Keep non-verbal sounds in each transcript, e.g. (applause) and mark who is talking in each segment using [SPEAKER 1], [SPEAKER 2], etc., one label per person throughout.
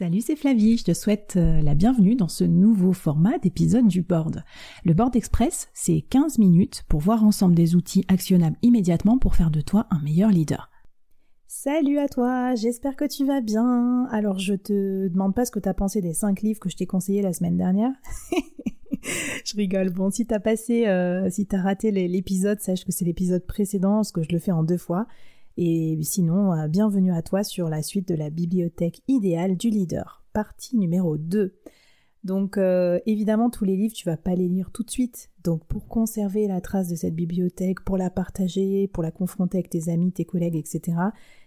[SPEAKER 1] Salut, c'est Flavie, je te souhaite euh, la bienvenue dans ce nouveau format d'épisode du board. Le board express, c'est 15 minutes pour voir ensemble des outils actionnables immédiatement pour faire de toi un meilleur leader.
[SPEAKER 2] Salut à toi, j'espère que tu vas bien. Alors je te demande pas ce que tu as pensé des 5 livres que je t'ai conseillés la semaine dernière. (laughs) je rigole. Bon, si t'as passé, euh, si t'as raté l'épisode, sache que c'est l'épisode précédent, parce que je le fais en deux fois. Et sinon, euh, bienvenue à toi sur la suite de la bibliothèque idéale du leader, partie numéro 2. Donc euh, évidemment, tous les livres, tu vas pas les lire tout de suite. Donc pour conserver la trace de cette bibliothèque, pour la partager, pour la confronter avec tes amis, tes collègues, etc.,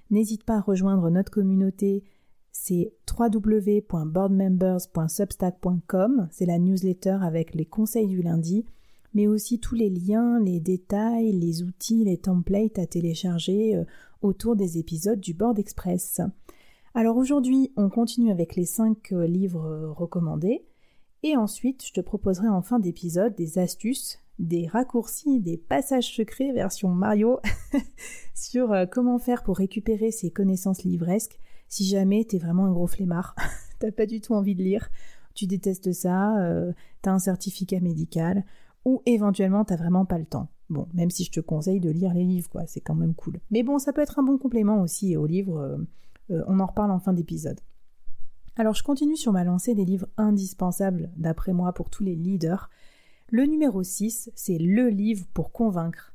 [SPEAKER 2] n'hésite pas à rejoindre notre communauté. C'est www.boardmembers.substack.com. C'est la newsletter avec les conseils du lundi mais aussi tous les liens, les détails, les outils, les templates à télécharger euh, autour des épisodes du Board Express. Alors aujourd'hui, on continue avec les 5 euh, livres euh, recommandés, et ensuite je te proposerai en fin d'épisode des astuces, des raccourcis, des passages secrets version Mario (laughs) sur comment faire pour récupérer ces connaissances livresques si jamais t'es vraiment un gros flemmard, (laughs) t'as pas du tout envie de lire, tu détestes ça, t'as un certificat médical, ou éventuellement t'as vraiment pas le temps. Bon, même si je te conseille de lire les livres, quoi, c'est quand même cool. Mais bon, ça peut être un bon complément aussi aux livres, euh, euh, on en reparle en fin d'épisode. Alors je continue sur ma lancée des livres indispensables, d'après moi, pour tous les leaders. Le numéro 6, c'est Le livre pour convaincre.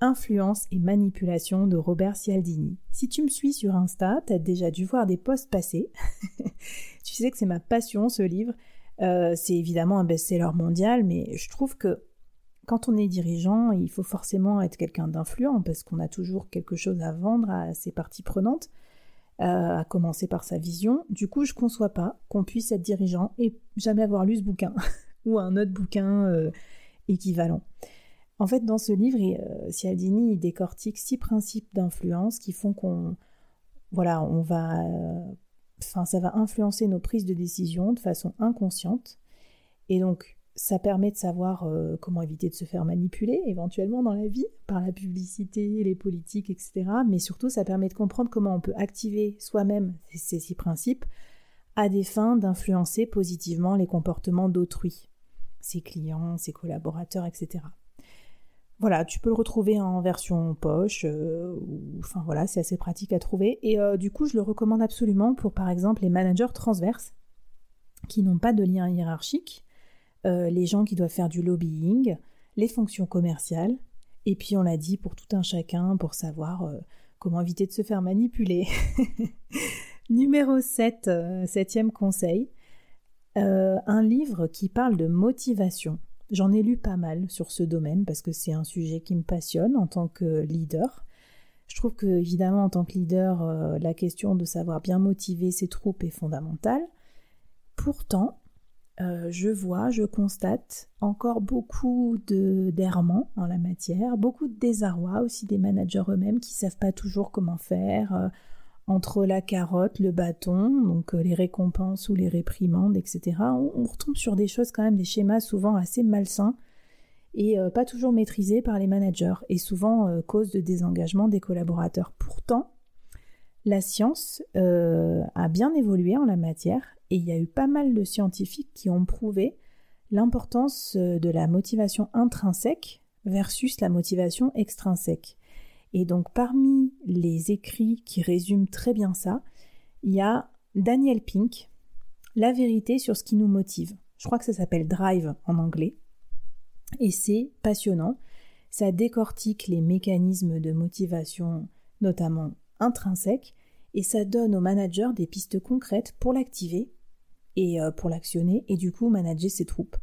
[SPEAKER 2] Influence et manipulation de Robert Cialdini. Si tu me suis sur Insta, t'as déjà dû voir des posts passés. (laughs) tu sais que c'est ma passion ce livre. Euh, c'est évidemment un best-seller mondial, mais je trouve que quand on est dirigeant, il faut forcément être quelqu'un d'influent parce qu'on a toujours quelque chose à vendre à ses parties prenantes, euh, à commencer par sa vision. Du coup, je ne conçois pas qu'on puisse être dirigeant et jamais avoir lu ce bouquin (laughs) ou un autre bouquin euh, équivalent. En fait, dans ce livre, il décortique six principes d'influence qui font qu'on voilà, on va enfin, ça va influencer nos prises de décision de façon inconsciente. Et donc, ça permet de savoir euh, comment éviter de se faire manipuler éventuellement dans la vie par la publicité, les politiques, etc. Mais surtout, ça permet de comprendre comment on peut activer soi-même ces six principes à des fins d'influencer positivement les comportements d'autrui, ses clients, ses collaborateurs, etc. Voilà, tu peux le retrouver en version poche, euh, enfin voilà, c'est assez pratique à trouver. Et euh, du coup, je le recommande absolument pour par exemple les managers transverses qui n'ont pas de lien hiérarchique, euh, les gens qui doivent faire du lobbying, les fonctions commerciales, et puis on l'a dit pour tout un chacun pour savoir comment éviter de se faire manipuler. (laughs) Numéro 7, septième conseil, un livre qui parle de motivation. J'en ai lu pas mal sur ce domaine parce que c'est un sujet qui me passionne en tant que leader. Je trouve que, évidemment, en tant que leader, euh, la question de savoir bien motiver ses troupes est fondamentale. Pourtant, euh, je vois, je constate encore beaucoup d'errements en la matière, beaucoup de désarroi aussi des managers eux-mêmes qui ne savent pas toujours comment faire, euh, entre la carotte, le bâton, donc euh, les récompenses ou les réprimandes, etc. On, retombe sur des choses quand même, des schémas souvent assez malsains et euh, pas toujours maîtrisés par les managers et souvent euh, cause de désengagement des collaborateurs. Pourtant, la science a bien évolué en la matière et il y a eu pas mal de scientifiques qui ont prouvé l'importance de la motivation intrinsèque versus la motivation extrinsèque. Et donc parmi les écrits qui résument très bien ça, il y a Daniel Pink, La vérité sur ce qui nous motive. Je crois que ça s'appelle Drive en anglais. Et c'est passionnant. Ça décortique les mécanismes de motivation, notamment intrinsèques, et ça donne au manager des pistes concrètes pour l'activer et euh, pour l'actionner, et du coup manager ses troupes.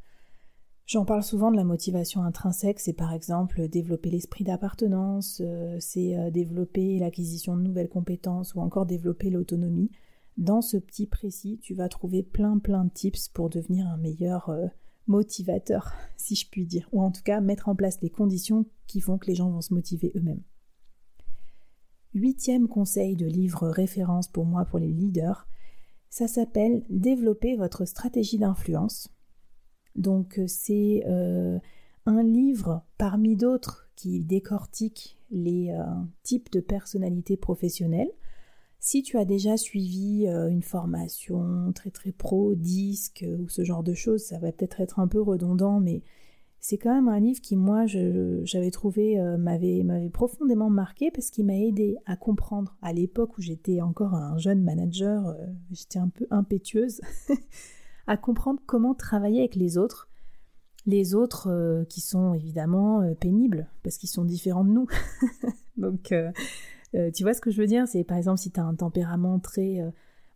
[SPEAKER 2] J'en parle souvent de la motivation intrinsèque, c'est par exemple développer l'esprit d'appartenance, euh, c'est euh, développer l'acquisition de nouvelles compétences ou encore développer l'autonomie. Dans ce petit précis, tu vas trouver plein plein de tips pour devenir un meilleur euh, motivateur, (laughs) si je puis dire, ou en tout cas mettre en place les conditions qui font que les gens vont se motiver eux-mêmes. Huitième conseil de livre référence pour moi pour les leaders, ça s'appelle Développer votre stratégie d'influence donc euh, c'est euh, un livre parmi d'autres qui décortique les euh, types de personnalités professionnelles. Si tu as déjà suivi une formation très très pro, disque ou ce genre de choses, ça va peut-être être un peu redondant, mais c'est quand même un livre qui, moi, j'avais trouvé, m'avait profondément marqué parce qu'il m'a aidé à comprendre, à l'époque où j'étais encore un jeune manager, j'étais un peu impétueuse, (laughs) à comprendre comment travailler avec les autres. Les autres qui sont évidemment pénibles parce qu'ils sont différents de nous. (laughs) Donc, euh, tu vois ce que je veux dire? C'est par exemple si tu as un tempérament très... Euh,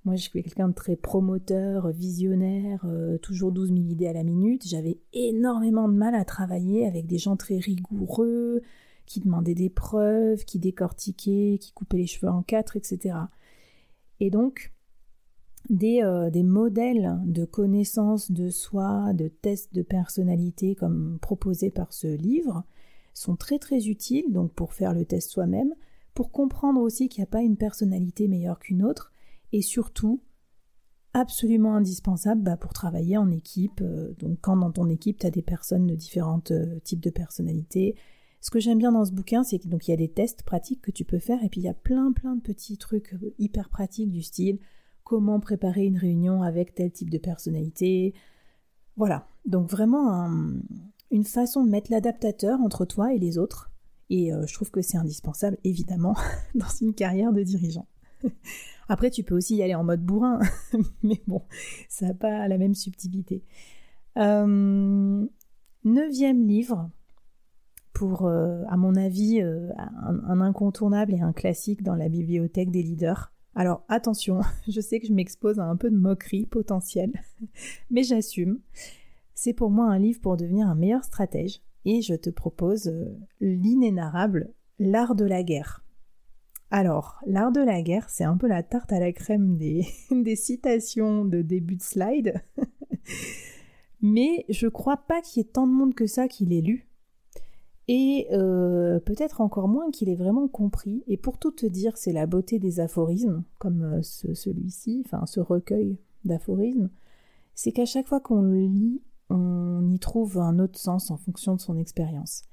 [SPEAKER 2] moi, je suis quelqu'un de très promoteur, visionnaire, euh, toujours 12 000 idées à la minute. J'avais énormément de mal à travailler avec des gens très rigoureux, qui demandaient des preuves, qui décortiquaient, qui coupaient les cheveux en quatre, etc. Et donc, des, des, modèles de connaissance de soi, de tests de personnalité comme proposés par ce livre sont très très utiles donc pour faire le test soi-même, pour comprendre aussi qu'il n'y a pas une personnalité meilleure qu'une autre, et surtout absolument indispensable bah, pour travailler en équipe. Euh, donc quand dans ton équipe, tu as des personnes de différents euh, types de personnalités. Ce que j'aime bien dans ce bouquin, c'est qu'il y a des tests pratiques que tu peux faire, et puis il y a plein plein de petits trucs euh, hyper pratiques du style comment préparer une réunion avec tel type de personnalité. Voilà, donc vraiment une façon de mettre l'adaptateur entre toi et les autres et euh, je trouve que c'est indispensable, évidemment, (laughs) dans une carrière de dirigeant. (laughs) Après, tu peux aussi y aller en mode bourrin, (laughs) mais bon, ça n'a pas la même subtilité. Euh, neuvième livre, pour, euh, à mon avis, un, incontournable et un classique dans la bibliothèque des leaders. Alors attention, (laughs) je sais que je m'expose à un peu de moquerie potentielle, (laughs) mais j'assume. C'est pour moi un livre pour devenir un meilleur stratège, et je te propose euh, l'inénarrable L'art de la guerre. Alors, l'art de la guerre, c'est un peu la tarte à la crème des, (laughs) citations de début de slide. Mais je crois pas qu'il y ait tant de monde que ça qui l'ait lu. Et euh, peut-être encore moins qu'il ait vraiment compris. Et pour tout te dire, c'est la beauté des aphorismes, comme euh, celui-ci, enfin ce recueil d'aphorismes. C'est qu'à chaque fois qu'on le lit, on y trouve un autre sens en fonction de son expérience.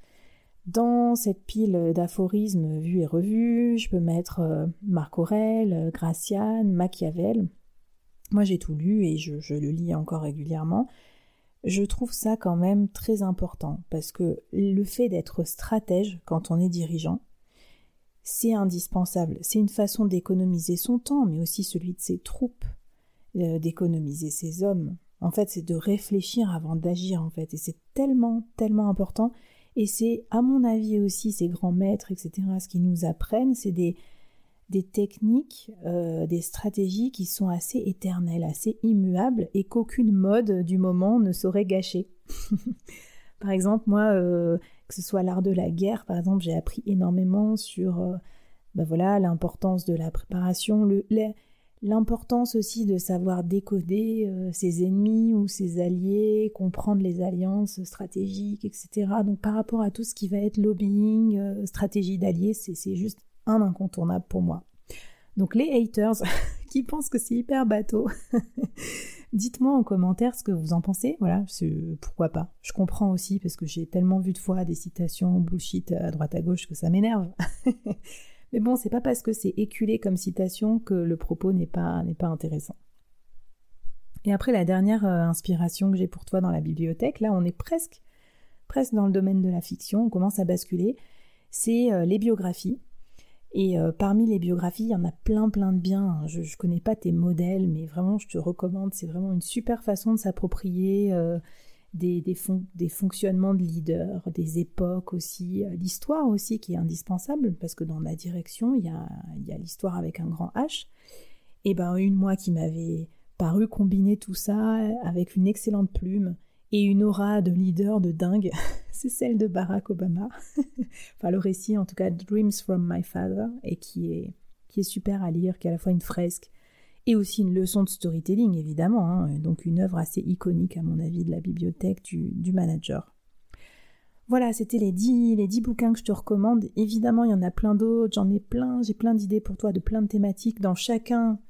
[SPEAKER 2] Dans cette pile d'aphorismes vus et revus, je peux mettre euh, Marc Aurèle, Graciane, Machiavel. Moi j'ai tout lu et je, le lis encore régulièrement. Je trouve ça quand même très important parce que le fait d'être stratège quand on est dirigeant, c'est indispensable. C'est une façon d'économiser son temps, mais aussi celui de ses troupes, euh, d'économiser ses hommes, en fait, c'est de réfléchir avant d'agir, en fait. Et c'est tellement, tellement important. Et c'est, à mon avis aussi, ces grands maîtres, etc., ce qu'ils nous apprennent, c'est des, des techniques, euh, des stratégies qui sont assez éternelles, assez immuables et qu'aucune mode du moment ne saurait gâcher. (laughs) par exemple, moi, euh, que ce soit l'art de la guerre, par exemple, j'ai appris énormément sur ben voilà l'importance de la préparation, le, L'importance aussi de savoir décoder ses ennemis ou ses alliés, comprendre les alliances stratégiques, etc. Donc par rapport à tout ce qui va être lobbying, stratégie d'alliés, c'est juste un incontournable pour moi. Donc les haters (laughs) qui pensent que c'est hyper bateau, (laughs) dites-moi en commentaire ce que vous en pensez. Voilà, pourquoi pas. Je comprends aussi parce que j'ai tellement vu de fois des citations bullshit à droite à gauche que ça m'énerve. (laughs) Mais bon, c'est pas parce que c'est éculé comme citation que le propos n'est pas, pas intéressant. Et après la dernière euh, inspiration que j'ai pour toi dans la bibliothèque, là on est presque, presque dans le domaine de la fiction, on commence à basculer, c'est euh, les biographies. Et euh, parmi les biographies, il y en a plein plein de biens. Je ne connais pas tes modèles, mais vraiment je te recommande, c'est vraiment une super façon de s'approprier des, des, fonctionnements de leaders, des époques aussi, euh, l'histoire aussi qui est indispensable, parce que dans la direction, il y a, l'histoire avec un grand H. Et ben une moi qui m'avait paru combiner tout ça avec une excellente plume et une aura de leader de dingue, (laughs) c'est celle de Barack Obama. (laughs) enfin le récit en tout cas Dreams from My Father et qui est qui est super à lire, qui est à la fois une fresque et aussi une leçon de storytelling évidemment, hein, donc une œuvre assez iconique à mon avis de la bibliothèque du, manager. Voilà, c'était les dix les bouquins que je te recommande. Évidemment, il y en a plein d'autres, j'en ai plein, j'ai plein d'idées pour toi de plein de thématiques dans chacun,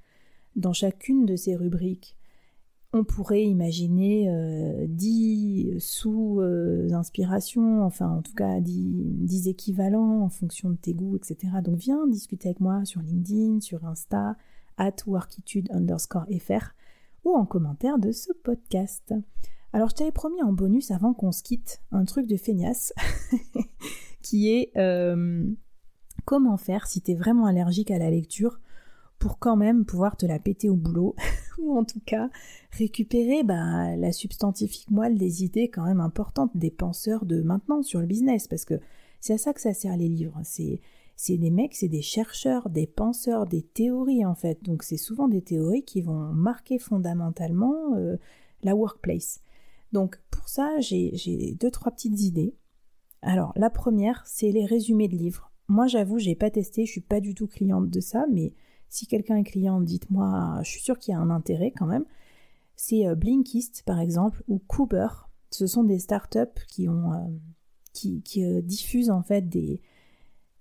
[SPEAKER 2] dans chacune de ces rubriques. On pourrait imaginer 10 sous-inspirations, enfin en tout cas 10, équivalents en fonction de tes goûts, etc. Donc viens discuter avec moi sur LinkedIn, sur Insta, at workitude underscore fr ou en commentaire de ce podcast. Alors je t'avais promis en bonus avant qu'on se quitte un truc de feignasse (laughs) qui est euh, comment faire si t'es vraiment allergique à la lecture pour quand même pouvoir te la péter au boulot (laughs) ou en tout cas récupérer bah, la substantifique moelle des idées quand même importantes des penseurs de maintenant sur le business parce que c'est à ça que ça sert les livres. C'est c'est des mecs, c'est des chercheurs, des penseurs, des théories en fait. Donc c'est souvent des théories qui vont marquer fondamentalement euh, la workplace. Donc pour ça, j'ai deux, trois petites idées. Alors la première, c'est les résumés de livres. Moi j'avoue, j'ai pas testé, je suis pas du tout cliente de ça, mais si quelqu'un est client, dites-moi, je suis sûre qu'il y a un intérêt quand même. C'est euh, Blinkist par exemple ou Cooper. Ce sont des startups qui ont euh, qui, diffusent en fait des,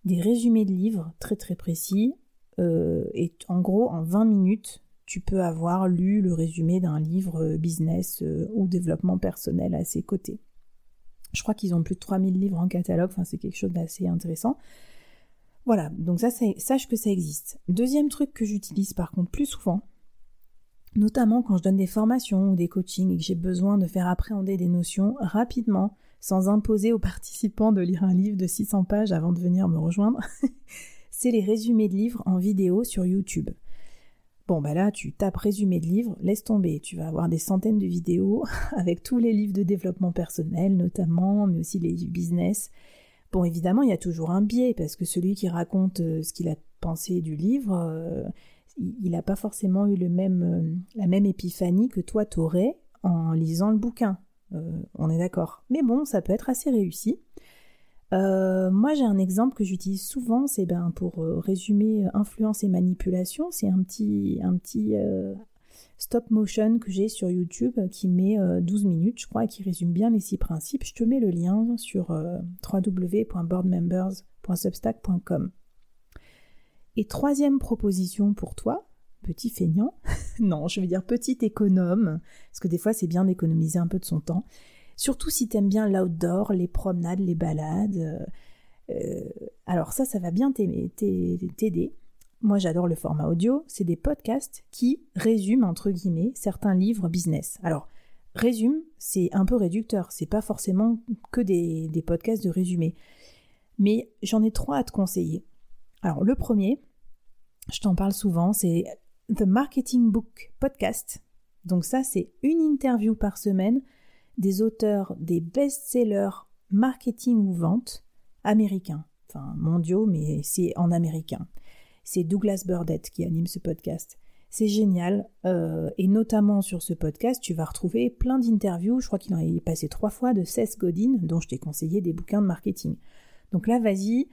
[SPEAKER 2] résumés de livres très très précis. Euh, et en gros, en 20 minutes, tu peux avoir lu le résumé d'un livre euh, business euh, ou développement personnel à ses côtés. Je crois qu'ils ont plus de 3000 livres en catalogue, enfin c'est quelque chose d'assez intéressant. Voilà, donc ça, sache que ça existe. Deuxième truc que j'utilise par contre plus souvent, notamment quand je donne des formations ou des coachings et que j'ai besoin de faire appréhender des notions rapidement sans imposer aux participants de lire un livre de 600 pages avant de venir me rejoindre, (laughs) c'est les résumés de livres en vidéo sur YouTube. Bon, bah là, tu tapes résumé de livres, laisse tomber. Tu vas avoir des centaines de vidéos (laughs) avec tous les livres de développement personnel, notamment, mais aussi les livres business. Bon, évidemment, il y a toujours un biais, parce que celui qui raconte euh, ce qu'il a pensé du livre, euh, il n'a pas forcément eu euh, la même épiphanie que toi t'aurais en lisant le bouquin. On est d'accord. Mais bon, ça peut être assez réussi. Moi, j'ai un exemple que j'utilise souvent, c'est ben, pour résumer influence et manipulation. C'est un petit, un petit stop motion que j'ai sur YouTube qui met 12 minutes, je crois, et qui résume bien les six principes. Je te mets le lien sur www.boardmembers.substack.com. Et troisième proposition pour toi, petit feignant, (laughs) non, je veux dire petit économe, parce que des fois c'est bien d'économiser un peu de son temps, surtout si t'aimes bien l'outdoor, les promenades, les balades. Euh, euh, alors ça, ça va bien t'aider. Moi j'adore le format audio, c'est des podcasts qui résument, entre guillemets, certains livres business. Alors, résume, c'est un peu réducteur, c'est pas forcément que des, des podcasts de résumé. Mais j'en ai trois à te conseiller. Alors le premier, je t'en parle souvent, c'est The Marketing Book Podcast. Donc ça, c'est une interview par semaine des auteurs des best-sellers marketing ou vente américains, enfin mondiaux, mais c'est en américain. C'est Douglas Burdett qui anime ce podcast. C'est génial, euh, et notamment sur ce podcast, tu vas retrouver plein d'interviews. Je crois qu'il en est passé trois fois de Seth Godin, dont je t'ai conseillé des bouquins de marketing. Donc là, vas-y,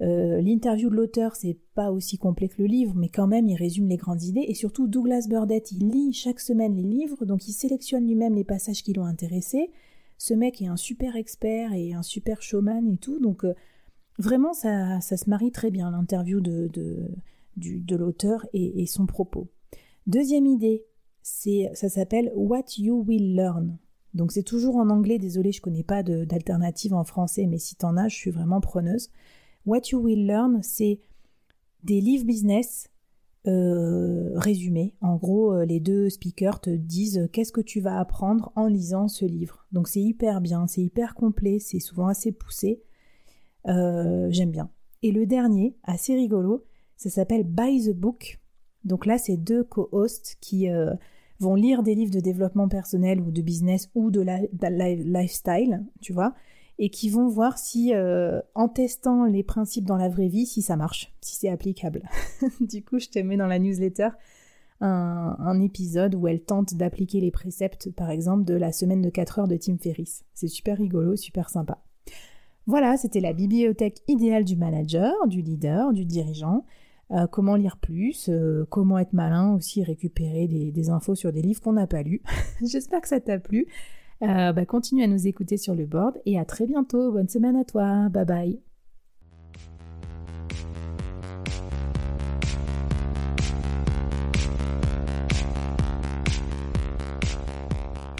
[SPEAKER 2] euh, l'interview de l'auteur, c'est pas aussi complet que le livre, mais quand même, il résume les grandes idées. Et surtout, Douglas Burdett, il lit chaque semaine les livres, donc il sélectionne lui-même les passages qui l'ont intéressé. Ce mec est un super expert et un super showman et tout, donc euh, vraiment, ça, se marie très bien, l'interview de, l'auteur et, son propos. Deuxième idée, ça s'appelle What You Will Learn. Donc c'est toujours en anglais, désolé, je connais pas d'alternative en français, mais si t'en as, je suis vraiment preneuse. What You Will Learn, c'est des livres business euh, résumés. En gros, euh, les deux speakers te disent qu'est-ce que tu vas apprendre en lisant ce livre? Donc c'est hyper bien, c'est hyper complet, c'est souvent assez poussé. J'aime bien. Et le dernier, assez rigolo, ça s'appelle Buy the Book. Donc là, c'est deux co-hosts qui vont lire des livres de développement personnel ou de business ou de, lifestyle, tu vois, et qui vont voir si, euh, en testant les principes dans la vraie vie, si ça marche, si c'est applicable. (laughs) du coup, je te mets dans la newsletter un, épisode où elle tente d'appliquer les préceptes, par exemple, de la semaine de 4 heures de Tim Ferriss. C'est super rigolo, super sympa. Voilà, c'était la bibliothèque idéale du manager, du leader, du dirigeant. Euh, comment lire plus, euh, comment être malin aussi, récupérer des infos sur des livres qu'on n'a pas lus. (laughs) J'espère que ça t'a plu. Euh, bah, continue à nous écouter sur le board et à très bientôt. Bonne semaine à toi. Bye bye.